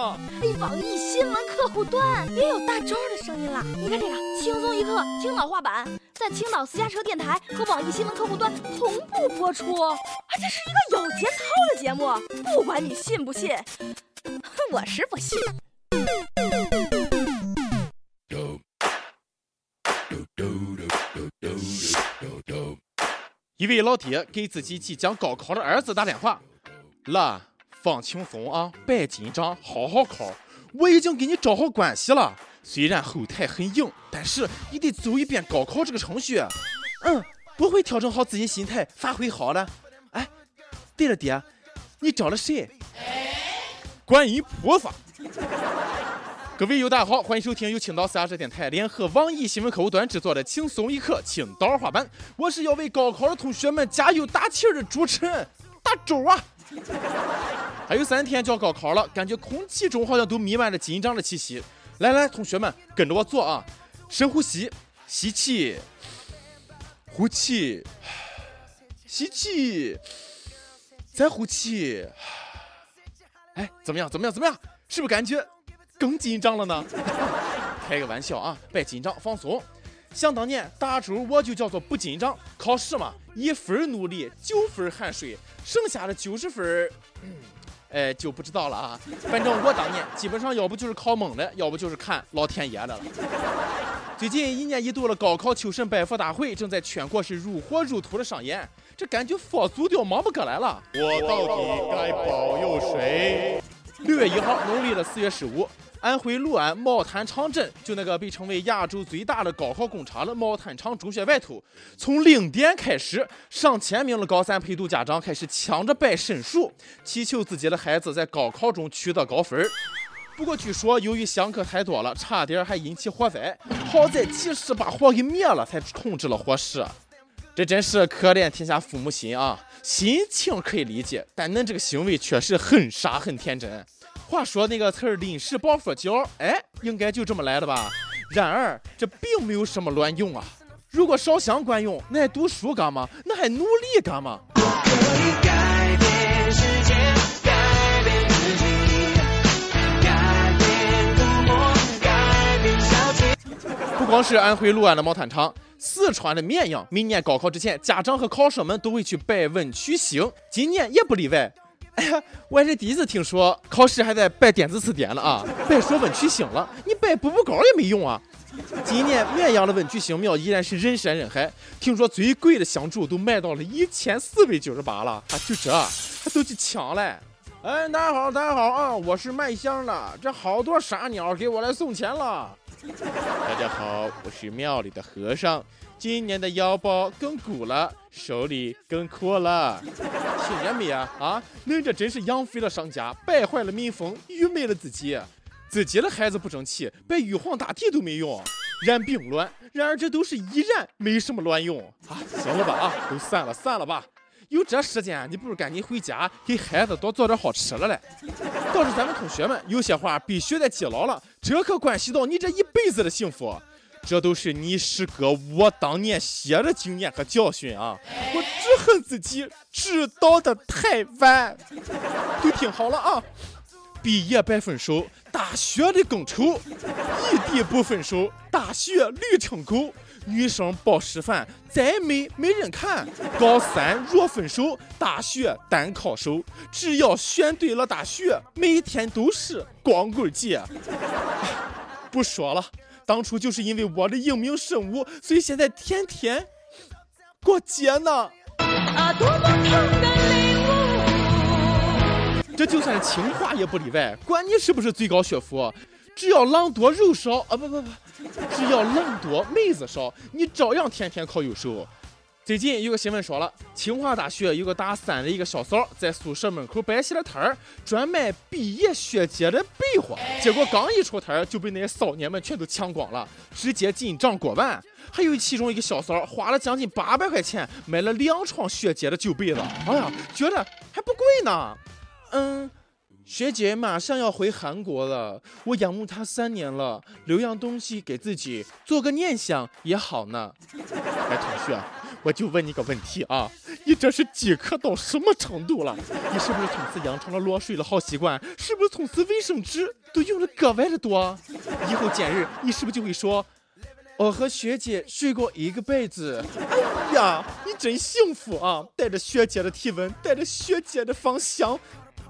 了。哎，网易新闻客户端也有大周的声音了。你看这个轻松一刻青岛话版，在青岛私家车电台和网易新闻客户端同步播出。啊，这是一个有节操的节目，不管你信不信，我是不信。一位老爹给自己即将高考的儿子打电话：“了，放轻松啊，别紧张，好好考。我已经给你找好关系了。虽然后台很硬，但是你得走一遍高考这个程序。嗯，我会调整好自己心态，发挥好了。哎，对了，爹，你找了谁？观音菩萨。”各位友大家好，欢迎收听由青岛私家车电台联合网易新闻客户端制作的《轻松一刻青岛话版》，我是要为高考的同学们加油打气的主持人大周啊！还有三天就要高考了，感觉空气中好像都弥漫着紧张的气息。来来，同学们跟着我做啊，深呼吸，吸气，呼气，吸气，再呼气。哎，怎么样？怎么样？怎么样？是不是感觉？更紧张了呢，开个玩笑啊，别紧张，放松。想当年大周我就叫做不紧张，考试嘛，一分努力九分汗水，剩下的九十分，哎就不知道了啊。反正我当年基本上要不就是考懵了，要不就是看老天爷的了。最近一年一度的高考求神拜佛大会正在全国是如火如荼的上演，这感觉佛祖都要忙不过来了。我到底该保佑谁？六月一号，农历的四月十五。安徽六安毛坦厂镇，就那个被称为亚洲最大的高考工厂的毛坦厂中学外头，从零点开始，上千名的高三陪读家长开始抢着摆申书，祈求自己的孩子在高考中取得高分。不过据说，由于香客太多了，差点还引起火灾，好在及时把火给灭了，才控制了火势。这真是可怜天下父母心啊！心情可以理解，但恁这个行为确实很傻很天真。话说那个词儿“临时抱佛脚”，哎，应该就这么来的吧？然而这并没有什么卵用啊！如果烧香管用，那还读书干嘛？那还努力干嘛？不光是安徽六安的毛坦厂，四川的绵阳，明年高考之前，家长和考生们都会去拜文曲星，今年也不例外。哎呀，我还是第一次听说考试还得拜电子词典了啊！别说文曲星了，你拜步步高也没用啊！今年绵阳的文曲星庙依然是人山人海，听说最贵的香烛都卖到了一千四百九十八了啊！就这，还都去抢嘞！哎，大家好，大家好啊！我是卖香的，这好多傻鸟给我来送钱了。大家好，我是庙里的和尚。今年的腰包更鼓了，手里更阔了，听见没啊？啊，恁这真是养肥了商家，败坏了民风，愚昧了自己。自己的孩子不争气，拜玉皇大帝都没用，然并卵。然而这都是依然，没什么卵用啊！行了吧？啊，都散了，散了吧。有这时间，你不如赶紧回家给孩子多做点好吃的嘞。倒是咱们同学们，有些话必须得记牢了，这可关系到你这一辈子的幸福。这都是你师哥我当年写的经验和教训啊！我只恨自己知道的太晚。都听好了啊！毕业白分手，大学的更丑；异地不分手，大学驴成狗。女生报师范，再美没人看。高三若分手，大学单靠手。只要选对了大学，每天都是光棍节。不说了。当初就是因为我的英明神武，所以现在天天过节呢。这就算清华也不例外，管你是不是最高学府，只要狼多肉少啊，不不不，只要狼多妹子少，你照样天天考右手。最近有个新闻说了，清华大学有个大三的一个小嫂在宿舍门口摆起了摊儿，专卖毕业学姐的被窝。结果刚一出摊儿就被那些骚年们全都抢光了，直接进账过万。还有其中一个小嫂花了将近八百块钱买了两床学姐的旧被子，哎呀，觉得还不贵呢。嗯。学姐马上要回韩国了，我仰慕她三年了，留样东西给自己做个念想也好呢。哎，同学，我就问你个问题啊，你这是饥渴到什么程度了？你是不是从此养成了落水的好习惯？是不是从此卫生纸都用的格外的多？以后见人，你是不是就会说，我和学姐睡过一个被子？哎呀，你真幸福啊！带着学姐的体温，带着学姐的芳香。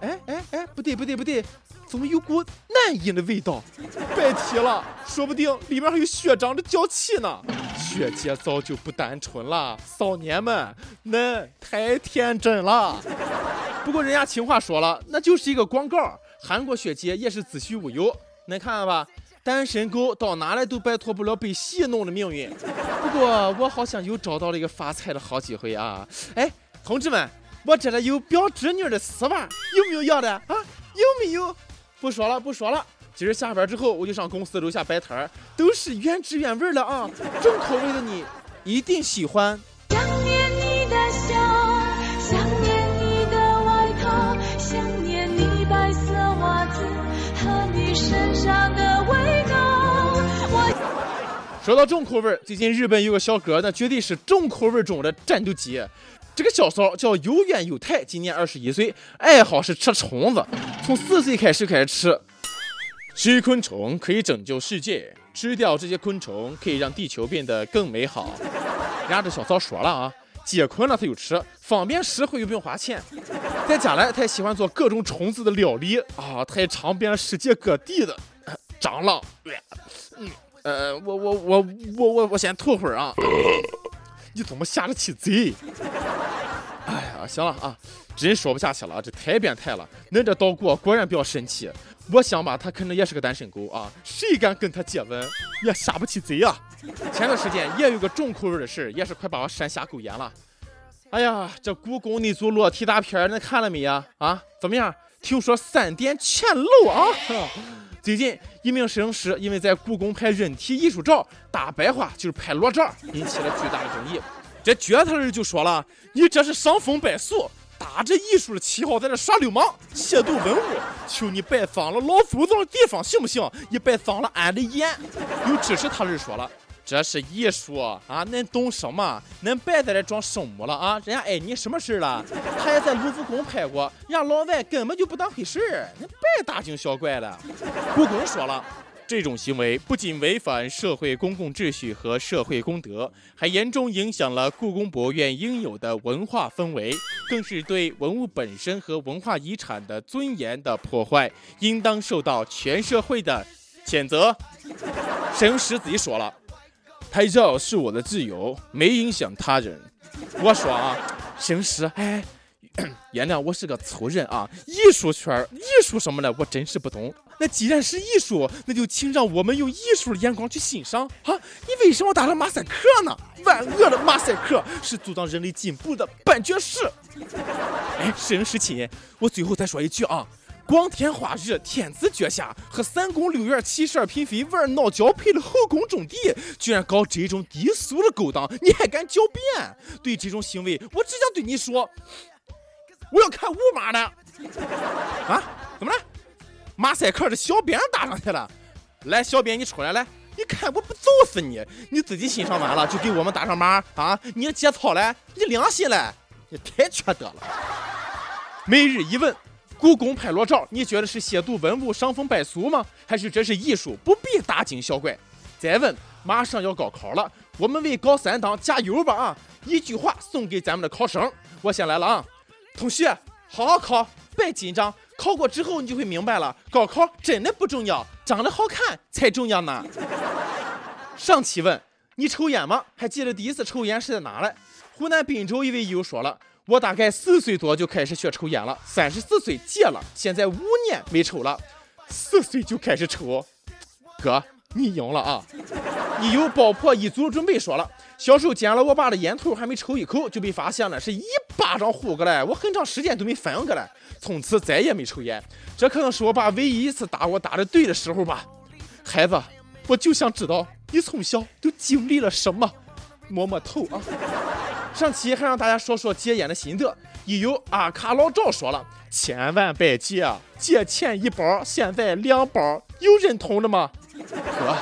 哎哎哎，不对不对不对，怎么有股男人的味道？别提了，说不定里面还有学长的娇气呢。学姐早就不单纯了，少年们，恁太天真了。不过人家情话说了，那就是一个广告。韩国学姐也是子虚乌有，恁看看吧，单身狗到哪里都摆脱不了被戏弄的命运。不过我好像又找到了一个发财的好机会啊！哎，同志们。我这里有表侄女的丝袜，有没有要的啊？有没有？不说了，不说了。今儿下班之后，我就上公司楼下摆摊儿，都是原汁原味的啊，重口味的你一定喜欢。想念你的笑，想念你的外套，想念你白色袜子和你身上的味道。我说到重口味，最近日本有个小哥，那绝对是重口味中的战斗机。这个小骚叫有远有太，今年二十一岁，爱好是吃虫子，从四岁开始开始吃。吃昆虫可以拯救世界，吃掉这些昆虫可以让地球变得更美好。人家这小骚说了啊，解困了他就吃，方便实惠又不用花钱。在家来，他也喜欢做各种虫子的料理啊，他也尝遍了世界各地的蟑螂。嗯，呃，我我我我我我先吐会儿啊。你怎么下得起嘴？哎呀，行了啊，真说不下去了，这太变态了。恁这岛国果然比较神奇。我想吧，他可能也是个单身狗啊，谁敢跟他接吻，也下不起嘴啊。前段时间也有个重口味的事也是快把我山下狗眼了。哎呀，这故宫那组裸体大片恁看了没呀？啊，怎么样？听说三点全漏啊！最近，一名摄影师因为在故宫拍人体艺术照，大白话就是拍裸照，引起了巨大的争议。这撅他的人就说了：“你这是伤风败俗，打着艺术的旗号在这耍流氓，亵渎文物。求你别脏了老祖宗的地方行不行？你别脏了俺的眼。”有支持他的人说了。这是艺术啊！恁懂什么？恁别在这装圣母了啊！人家碍你什么事了？他也在卢浮宫拍过，人家老外根本就不当回事儿，恁别大惊小怪了。故宫说了，这种行为不仅违反社会公共秩序和社会公德，还严重影响了故宫博物院应有的文化氛围，更是对文物本身和文化遗产的尊严的破坏，应当受到全社会的谴责。摄影师自己说了。拍照是我的自由，没影响他人。我说啊，行师，哎，原谅我是个粗人啊。艺术圈，艺术什么的，我真是不懂。那既然是艺术，那就请让我们用艺术的眼光去欣赏啊。你为什么打了马赛克呢？万恶的马赛克是阻挡人类进步的绊脚石。哎，摄影师亲，我最后再说一句啊。光天化日，天子脚下，和三宫六院七十二嫔妃玩闹交配的后宫重地，居然搞这种低俗的勾当，你还敢狡辩？对这种行为，我只想对你说，我要看五码的。啊？怎么了？马赛克的小编打上去了。来，小编你出来，来，你看我不揍死你！你自己欣赏完了就给我们打上码啊？你节操嘞？你良心嘞？你太缺德了。每日一问。故宫拍裸照，你觉得是亵渎文物、伤风败俗吗？还是这是艺术，不必大惊小怪？再问，马上要高考了，我们为高三党加油吧！啊，一句话送给咱们的考生，我先来了啊，同学，好好考，别紧张，考过之后你就会明白了，高考真的不重要，长得好看才重要呢。上期问你抽烟吗？还记得第一次抽烟是在哪嘞？湖南滨州一位友说了。我大概四岁多就开始学抽烟了，三十四岁戒了，现在五年没抽了。四岁就开始抽，哥，你赢了啊！你有爆破一族准备说了，小时候捡了我爸的烟头，还没抽一口就被发现了，是一巴掌呼过来，我很长时间都没反应过来，从此再也没抽烟。这可能是我爸唯一一次打我打的对的时候吧。孩子，我就想知道你从小都经历了什么，摸摸头啊。上期还让大家说说戒烟的心得，一有阿卡老赵说了，千万别戒，戒前一包，现在两包，有认同的吗？哥，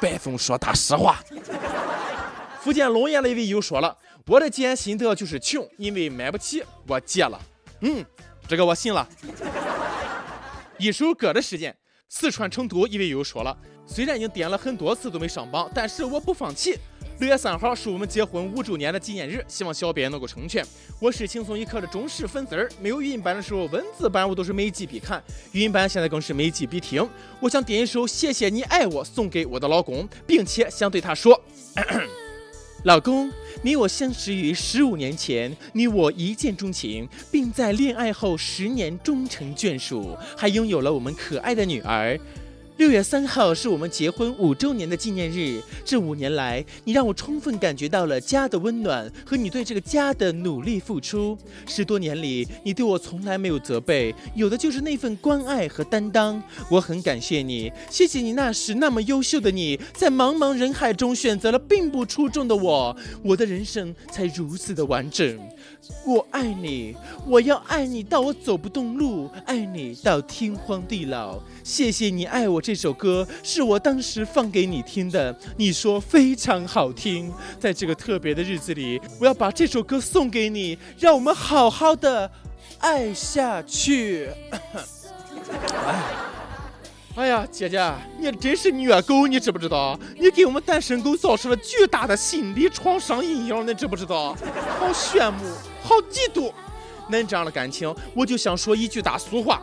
白总说大实话。福建龙岩的一位友说了，我的戒烟心得就是穷，因为买不起，我戒了。嗯，这个我信了。一首歌的时间，四川成都一位友说了，虽然已经点了很多次都没上榜，但是我不放弃。六月三号是我们结婚五周年的纪念日，希望小编能够成全。我是轻松一刻的忠实粉丝儿，没有语音版的时候，文字版我都是每集必看，语音版现在更是每集必听。我想点一首《谢谢你爱我》送给我的老公，并且想对他说：老公，你我相识于十五年前，你我一见钟情，并在恋爱后十年终成眷属，还拥有了我们可爱的女儿。六月三号是我们结婚五周年的纪念日。这五年来，你让我充分感觉到了家的温暖和你对这个家的努力付出。十多年里，你对我从来没有责备，有的就是那份关爱和担当。我很感谢你，谢谢你那时那么优秀的你，在茫茫人海中选择了并不出众的我，我的人生才如此的完整。我爱你，我要爱你到我走不动路，爱你到天荒地老。谢谢你爱我这这首歌是我当时放给你听的，你说非常好听。在这个特别的日子里，我要把这首歌送给你，让我们好好的爱下去。哎，哎呀，姐姐，你真是虐狗，你知不知道？你给我们单身狗造成了巨大的心理创伤阴影，你知不知道？好羡慕，好嫉妒，恁这样的感情，我就想说一句大俗话。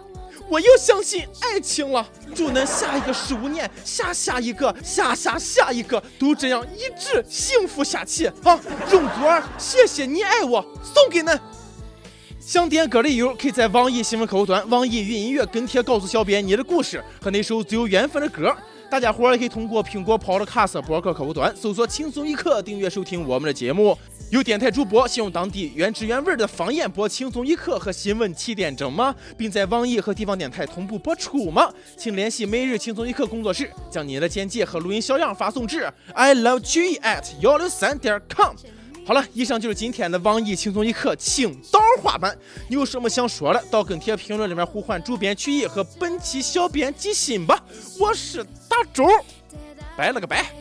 我又相信爱情了，祝恁下一个十五年，下下一个，下下下一个，都这样一直幸福下去。啊，容祖儿，谢谢你爱我，送给恁。想点歌的友可以在网易新闻客户端、网易云音乐跟帖告诉小编你的故事和那首最有缘分的歌。大家伙儿也可以通过苹果 Podcast 博客客户端搜索“轻松一刻”，订阅收听我们的节目。有电台主播想用当地原汁原味的方言播《轻松一刻》和新闻七点整吗？并在网易和地方电台同步播出吗？请联系每日轻松一刻工作室，将您的简介和录音小样发送至 i love g at 幺六三点 com。好了，以上就是今天的网易轻松一刻青岛话版。你有什么想说的，到跟帖评论里面呼唤主编曲艺和本期小编吉心吧。我是大周，拜了个拜。